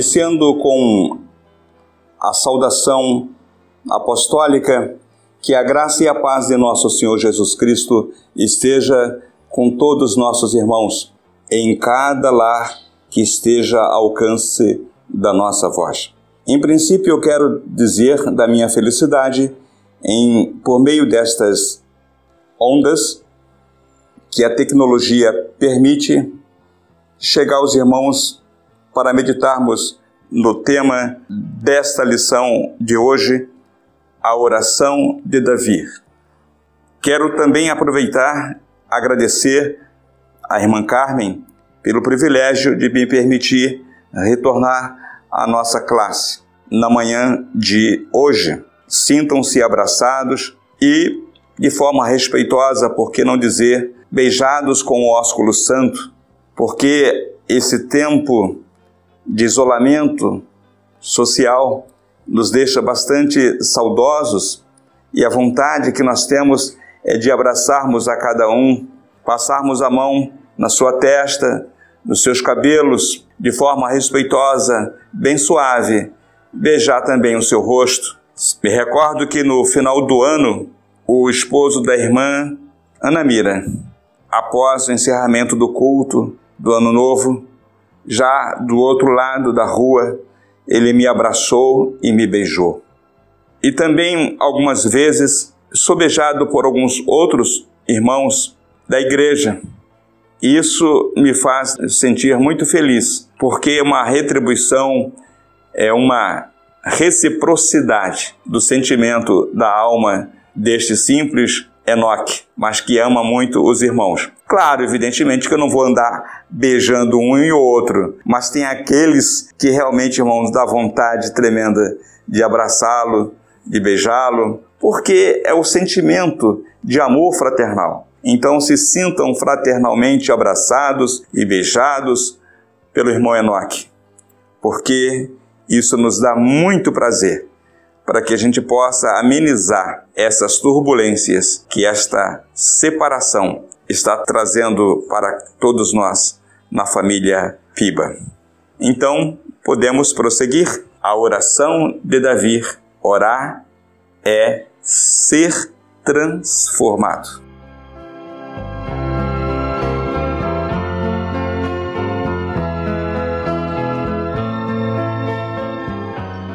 Iniciando com a saudação apostólica, que a graça e a paz de nosso Senhor Jesus Cristo esteja com todos nossos irmãos, em cada lar que esteja ao alcance da nossa voz. Em princípio, eu quero dizer da minha felicidade em por meio destas ondas que a tecnologia permite chegar aos irmãos para meditarmos no tema desta lição de hoje, a oração de Davi. Quero também aproveitar agradecer à irmã Carmen pelo privilégio de me permitir retornar à nossa classe na manhã de hoje. Sintam-se abraçados e, de forma respeitosa, por que não dizer, beijados com o ósculo santo porque esse tempo de isolamento social nos deixa bastante saudosos e a vontade que nós temos é de abraçarmos a cada um, passarmos a mão na sua testa, nos seus cabelos, de forma respeitosa, bem suave, beijar também o seu rosto. Me recordo que no final do ano, o esposo da irmã Ana Mira, após o encerramento do culto, do Ano Novo, já do outro lado da rua, ele me abraçou e me beijou. E também, algumas vezes, sou beijado por alguns outros irmãos da igreja. Isso me faz sentir muito feliz, porque é uma retribuição, é uma reciprocidade do sentimento da alma deste simples Enoque, mas que ama muito os irmãos. Claro, evidentemente que eu não vou andar beijando um e outro, mas tem aqueles que realmente, irmãos, dá vontade tremenda de abraçá-lo, de beijá-lo, porque é o sentimento de amor fraternal. Então se sintam fraternalmente abraçados e beijados pelo irmão Enoque, porque isso nos dá muito prazer para que a gente possa amenizar essas turbulências que esta separação está trazendo para todos nós na família Piba. Então, podemos prosseguir. A oração de Davi, orar é ser transformado.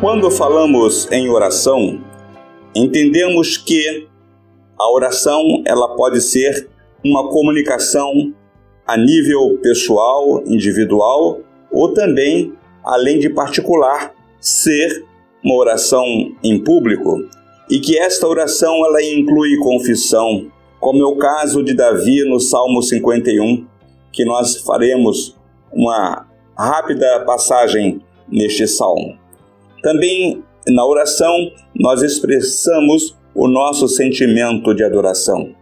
Quando falamos em oração, entendemos que a oração ela pode ser uma comunicação a nível pessoal, individual ou também, além de particular, ser uma oração em público e que esta oração ela inclui confissão, como é o caso de Davi no Salmo 51, que nós faremos uma rápida passagem neste salmo. Também na oração nós expressamos o nosso sentimento de adoração.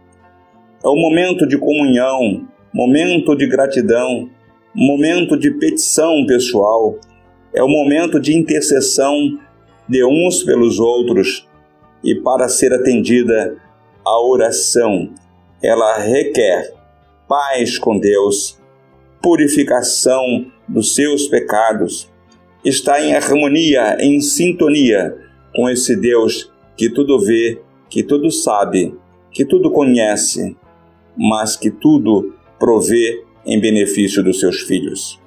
É um momento de comunhão, momento de gratidão, momento de petição pessoal, é o um momento de intercessão de uns pelos outros. E para ser atendida, a oração, ela requer paz com Deus, purificação dos seus pecados, está em harmonia, em sintonia com esse Deus que tudo vê, que tudo sabe, que tudo conhece, mas que tudo provê em benefício dos seus filhos.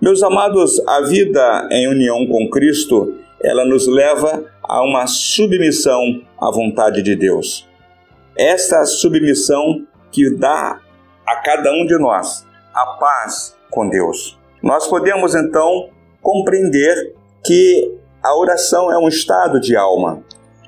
Meus amados, a vida em união com Cristo, ela nos leva a uma submissão à vontade de Deus. Esta submissão que dá a cada um de nós a paz com Deus. Nós podemos então compreender que a oração é um estado de alma.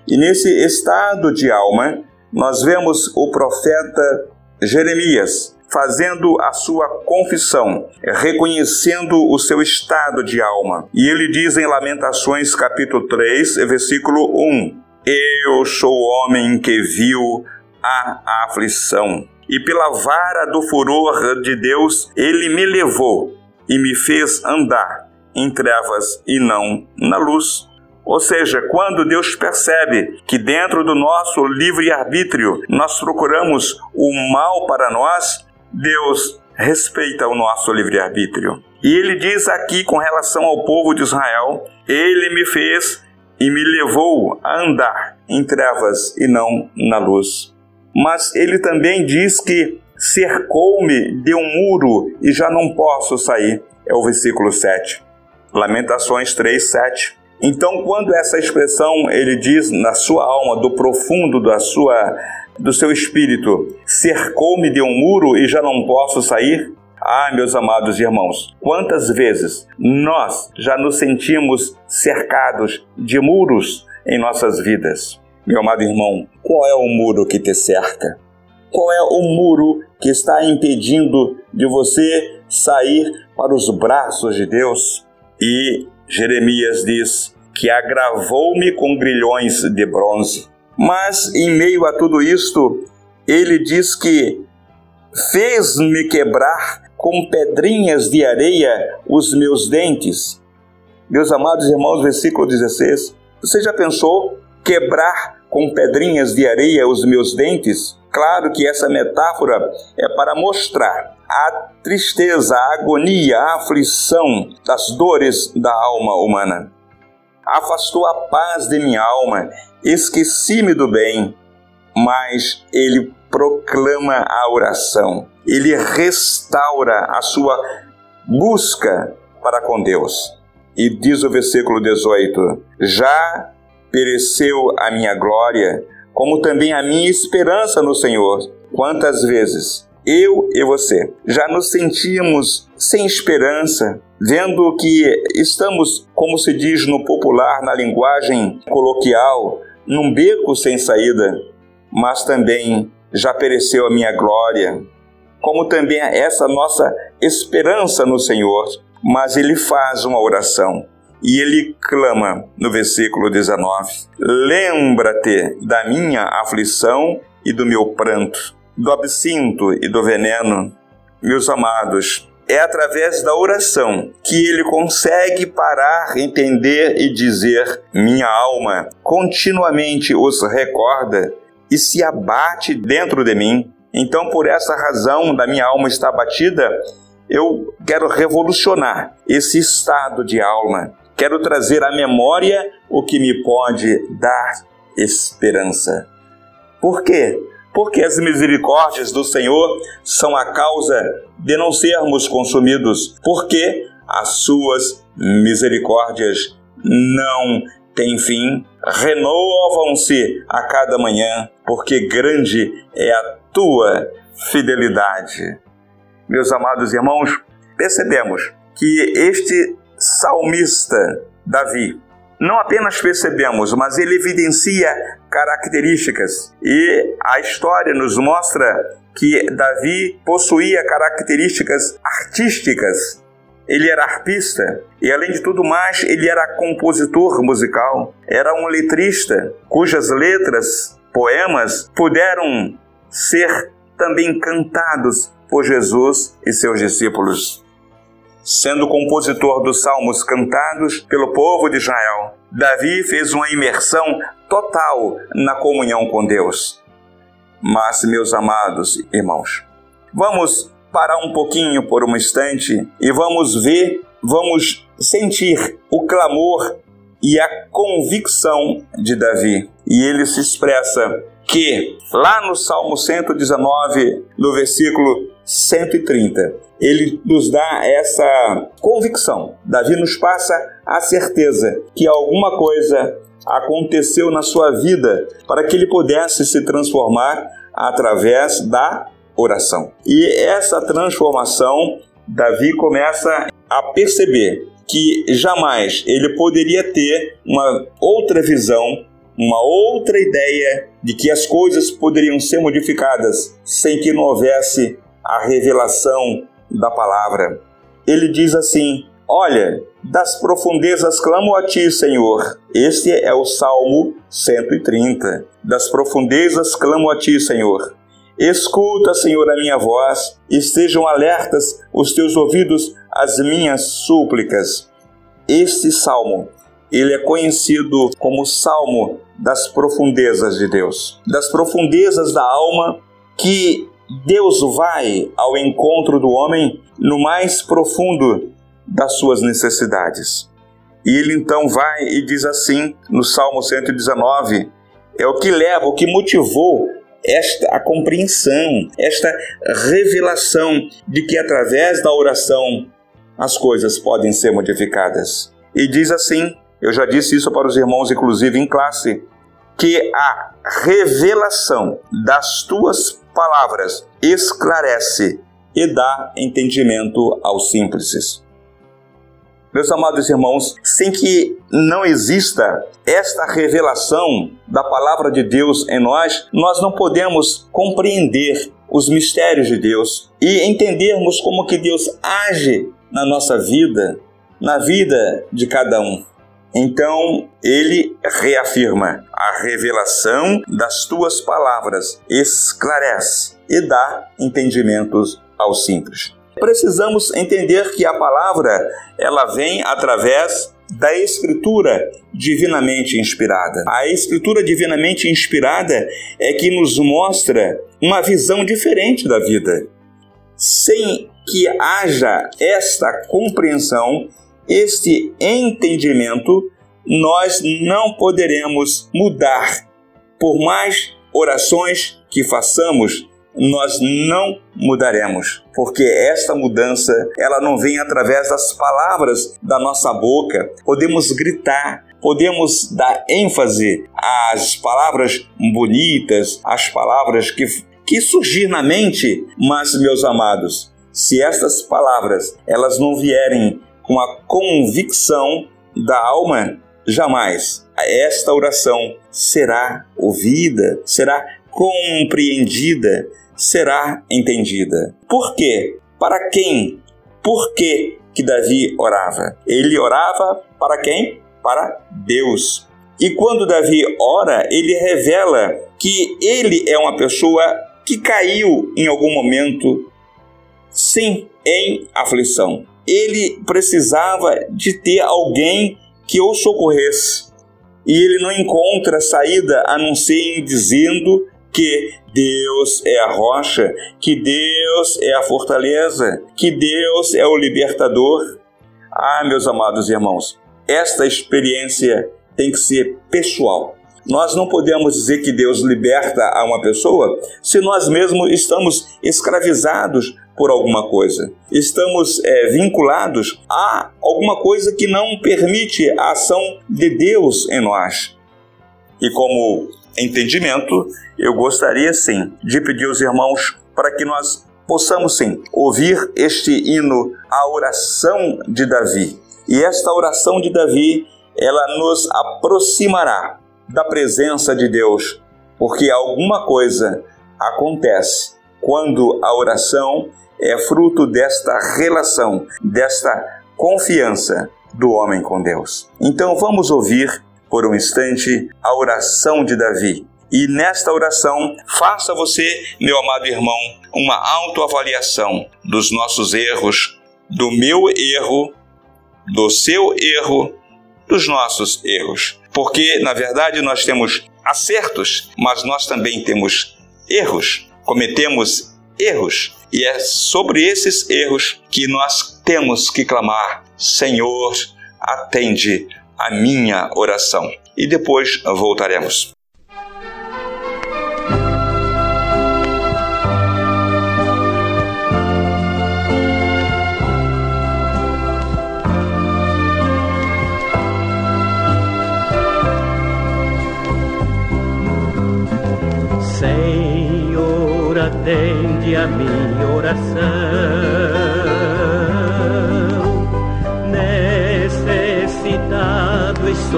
E nesse estado de alma, nós vemos o profeta Jeremias fazendo a sua confissão, reconhecendo o seu estado de alma. E ele diz em Lamentações capítulo 3, versículo 1: Eu sou o homem que viu a aflição, e pela vara do furor de Deus ele me levou e me fez andar em trevas e não na luz. Ou seja, quando Deus percebe que dentro do nosso livre-arbítrio nós procuramos o mal para nós, Deus respeita o nosso livre-arbítrio. E ele diz aqui com relação ao povo de Israel: Ele me fez e me levou a andar em trevas e não na luz. Mas ele também diz que cercou-me de um muro e já não posso sair. É o versículo 7. Lamentações 3, 7. Então, quando essa expressão ele diz na sua alma, do profundo da sua do seu espírito, cercou-me de um muro e já não posso sair? Ah, meus amados irmãos, quantas vezes nós já nos sentimos cercados de muros em nossas vidas? Meu amado irmão, qual é o muro que te cerca? Qual é o muro que está impedindo de você sair para os braços de Deus? E Jeremias diz que agravou-me com grilhões de bronze. Mas em meio a tudo isto, ele diz que fez-me quebrar com pedrinhas de areia os meus dentes. Meus amados irmãos, versículo 16. Você já pensou quebrar com pedrinhas de areia os meus dentes? Claro que essa metáfora é para mostrar a tristeza, a agonia, a aflição das dores da alma humana. Afastou a paz de minha alma, esqueci-me do bem, mas ele proclama a oração ele restaura a sua busca para com Deus. E diz o versículo 18: Já pereceu a minha glória, como também a minha esperança no Senhor. Quantas vezes eu e você já nos sentíamos sem esperança, vendo que estamos, como se diz no popular, na linguagem coloquial, num beco sem saída, mas também já pereceu a minha glória, como também essa nossa esperança no Senhor. Mas ele faz uma oração e ele clama no versículo 19: Lembra-te da minha aflição e do meu pranto, do absinto e do veneno. Meus amados, é através da oração que ele consegue parar, entender e dizer: Minha alma continuamente os recorda e se abate dentro de mim. Então, por essa razão da minha alma está abatida, eu quero revolucionar esse estado de alma. Quero trazer à memória o que me pode dar esperança. Por quê? Porque as misericórdias do Senhor são a causa de não sermos consumidos. Porque as suas misericórdias não têm fim, renovam-se a cada manhã, porque grande é a tua fidelidade. Meus amados irmãos, percebemos que este salmista, Davi, não apenas percebemos, mas ele evidencia características. E a história nos mostra que Davi possuía características artísticas. Ele era arpista e, além de tudo mais, ele era compositor musical. Era um letrista cujas letras, poemas, puderam ser também cantados por Jesus e seus discípulos. Sendo compositor dos salmos cantados pelo povo de Israel, Davi fez uma imersão total na comunhão com Deus. Mas, meus amados irmãos, vamos parar um pouquinho por um instante e vamos ver, vamos sentir o clamor e a convicção de Davi. E ele se expressa que lá no Salmo 119, no versículo 130, ele nos dá essa convicção. Davi nos passa a certeza que alguma coisa aconteceu na sua vida para que ele pudesse se transformar através da oração. E essa transformação, Davi começa a perceber que jamais ele poderia ter uma outra visão uma outra ideia de que as coisas poderiam ser modificadas sem que não houvesse a revelação da palavra. Ele diz assim: Olha, das profundezas clamo a ti, Senhor. Este é o Salmo 130. Das profundezas clamo a ti, Senhor. Escuta, Senhor, a minha voz, estejam alertas os teus ouvidos às minhas súplicas. Este salmo ele é conhecido como Salmo das profundezas de Deus, das profundezas da alma que Deus vai ao encontro do homem no mais profundo das suas necessidades. E ele então vai e diz assim no Salmo 119: é o que leva, o que motivou esta a compreensão, esta revelação de que através da oração as coisas podem ser modificadas. E diz assim, eu já disse isso para os irmãos inclusive em classe, que a revelação das tuas palavras esclarece e dá entendimento aos simples. Meus amados irmãos, sem que não exista esta revelação da palavra de Deus em nós, nós não podemos compreender os mistérios de Deus e entendermos como que Deus age na nossa vida, na vida de cada um. Então ele reafirma: a revelação das tuas palavras esclarece e dá entendimentos aos simples. Precisamos entender que a palavra ela vem através da escritura divinamente inspirada. A escritura divinamente inspirada é que nos mostra uma visão diferente da vida. Sem que haja esta compreensão, este entendimento, nós não poderemos mudar. Por mais orações que façamos, nós não mudaremos, porque esta mudança, ela não vem através das palavras da nossa boca. Podemos gritar, podemos dar ênfase às palavras bonitas, às palavras que que surgir na mente, mas meus amados, se estas palavras elas não vierem com a convicção da alma, jamais esta oração será ouvida, será compreendida, será entendida. Por quê? Para quem? Por que que Davi orava? Ele orava para quem? Para Deus. E quando Davi ora, ele revela que ele é uma pessoa que caiu em algum momento, sim, em aflição. Ele precisava de ter alguém que o socorresse. E ele não encontra saída a não ser dizendo que Deus é a rocha, que Deus é a fortaleza, que Deus é o libertador. Ah, meus amados irmãos, esta experiência tem que ser pessoal. Nós não podemos dizer que Deus liberta a uma pessoa se nós mesmos estamos escravizados por alguma coisa. Estamos é, vinculados a alguma coisa que não permite a ação de Deus em nós. E como entendimento, eu gostaria sim de pedir aos irmãos para que nós possamos sim ouvir este hino, a oração de Davi. E esta oração de Davi, ela nos aproximará da presença de Deus, porque alguma coisa acontece quando a oração é fruto desta relação, desta confiança do homem com Deus. Então vamos ouvir por um instante a oração de Davi. E nesta oração, faça você, meu amado irmão, uma autoavaliação dos nossos erros, do meu erro, do seu erro, dos nossos erros. Porque, na verdade, nós temos acertos, mas nós também temos erros. Cometemos erros. E é sobre esses erros que nós temos que clamar: Senhor, atende a minha oração. E depois voltaremos.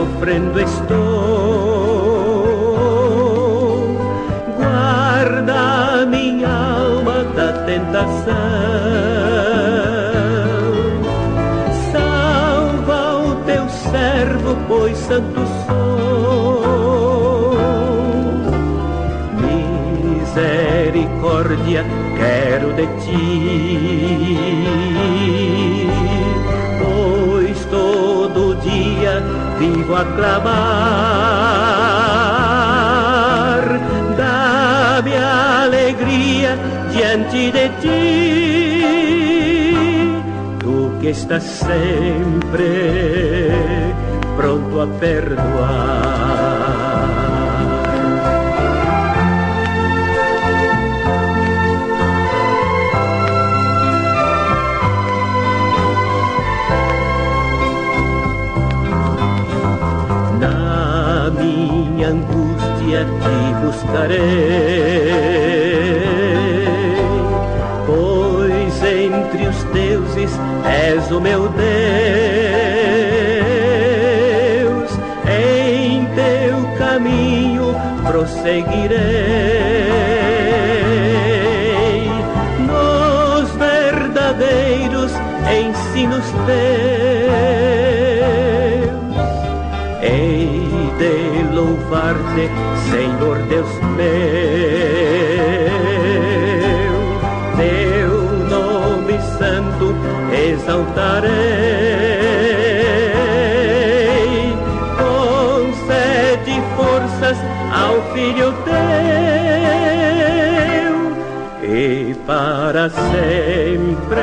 Sofrendo estou. Guarda minha alma da tentação. Salva o teu servo, pois santo sou. Misericórdia quero de ti vivo a clamar. Dame alegria diante de ti, tu que está sempre pronto a perdoar. Angústia te buscarei, pois entre os deuses és o meu Deus, em teu caminho prosseguirei Senhor Deus meu. Teu nome santo exaltarei. Concede forças ao Filho teu e para sempre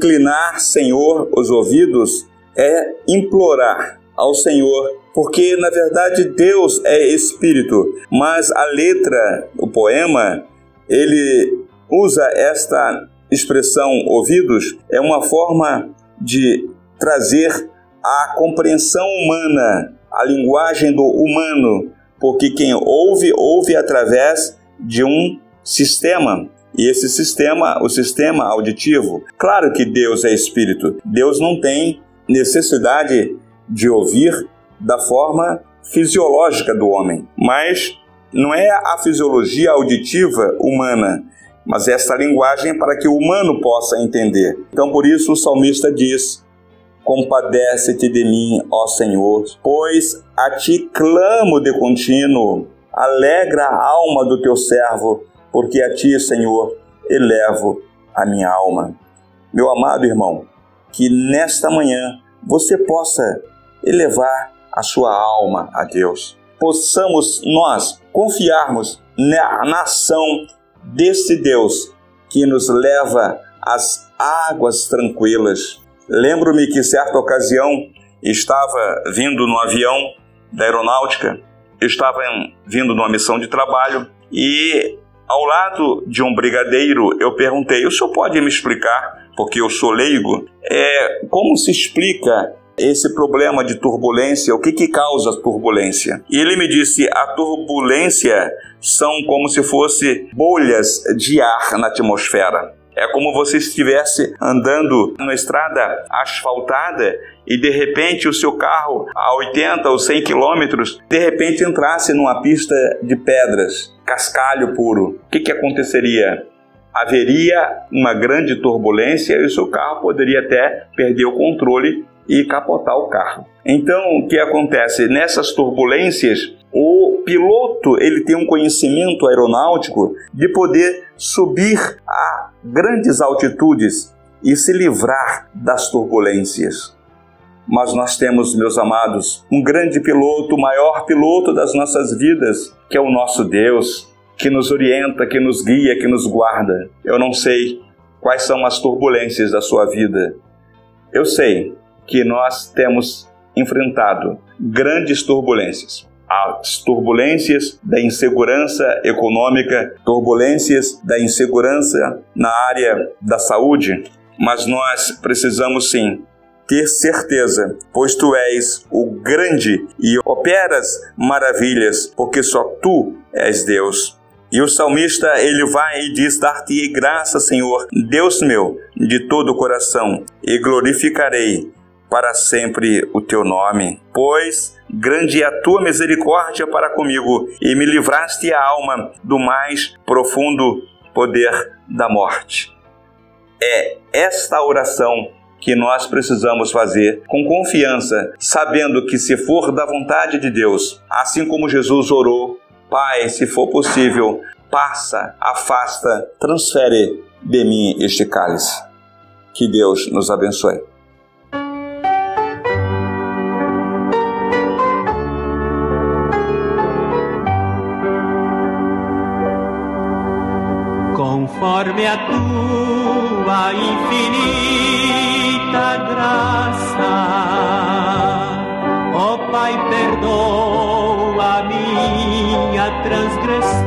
Inclinar, Senhor, os ouvidos é implorar ao Senhor, porque na verdade Deus é espírito, mas a letra, o poema, ele usa esta expressão ouvidos, é uma forma de trazer a compreensão humana, a linguagem do humano, porque quem ouve, ouve através de um sistema. E esse sistema, o sistema auditivo, claro que Deus é espírito. Deus não tem necessidade de ouvir da forma fisiológica do homem, mas não é a fisiologia auditiva humana, mas esta linguagem para que o humano possa entender. Então por isso o salmista diz: Compadece-te de mim, ó Senhor, pois a ti clamo de contínuo. Alegra a alma do teu servo, porque a Ti, Senhor, elevo a minha alma. Meu amado irmão, que nesta manhã você possa elevar a sua alma a Deus. Possamos nós confiarmos na, ação desse Deus que nos leva às águas tranquilas. Lembro-me que certa ocasião estava vindo no avião da aeronáutica, estava vindo numa missão de trabalho e ao lado de um brigadeiro, eu perguntei: o senhor pode me explicar, porque eu sou leigo, é, como se explica esse problema de turbulência, o que, que causa turbulência? E ele me disse: a turbulência são como se fosse bolhas de ar na atmosfera. É como você estivesse andando numa estrada asfaltada e de repente o seu carro a 80 ou 100 quilômetros de repente entrasse numa pista de pedras, cascalho puro. O que, que aconteceria? Haveria uma grande turbulência e o seu carro poderia até perder o controle e capotar o carro. Então, o que acontece nessas turbulências? O piloto ele tem um conhecimento aeronáutico de poder subir a grandes altitudes e se livrar das turbulências. Mas nós temos, meus amados, um grande piloto, o maior piloto das nossas vidas, que é o nosso Deus, que nos orienta, que nos guia, que nos guarda. Eu não sei quais são as turbulências da sua vida. Eu sei que nós temos enfrentado grandes turbulências as turbulências da insegurança econômica, turbulências da insegurança na área da saúde, mas nós precisamos sim ter certeza, pois tu és o grande e operas maravilhas, porque só tu és Deus. E o salmista, ele vai e diz: Dar-te graça, Senhor, Deus meu, de todo o coração, e glorificarei para sempre o teu nome. Pois grande é a tua misericórdia para comigo, e me livraste a alma do mais profundo poder da morte. É esta oração que nós precisamos fazer com confiança, sabendo que se for da vontade de Deus, assim como Jesus orou, Pai, se for possível, passa, afasta, transfere de mim este cálice. Que Deus nos abençoe. Conforme a tua infinita graça, ó oh Pai, perdoa minha transgressão.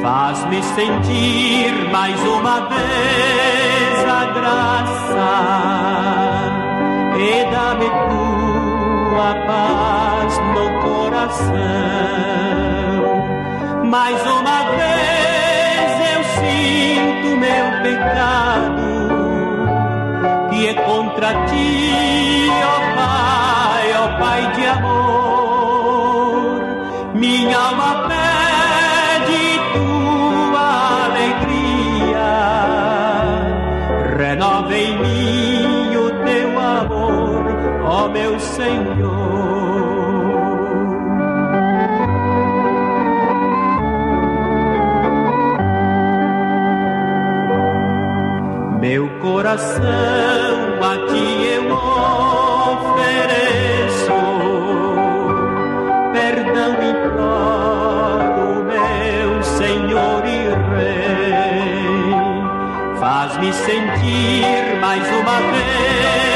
Faz-me sentir mais uma vez a graça. E dá-me tua paz no coração. Mais uma meu pecado que é contra ti, ó Pai, ó Pai de amor. Minha alma coração a ti eu ofereço, perdão imploro, meu Senhor e Rei, faz-me sentir mais uma vez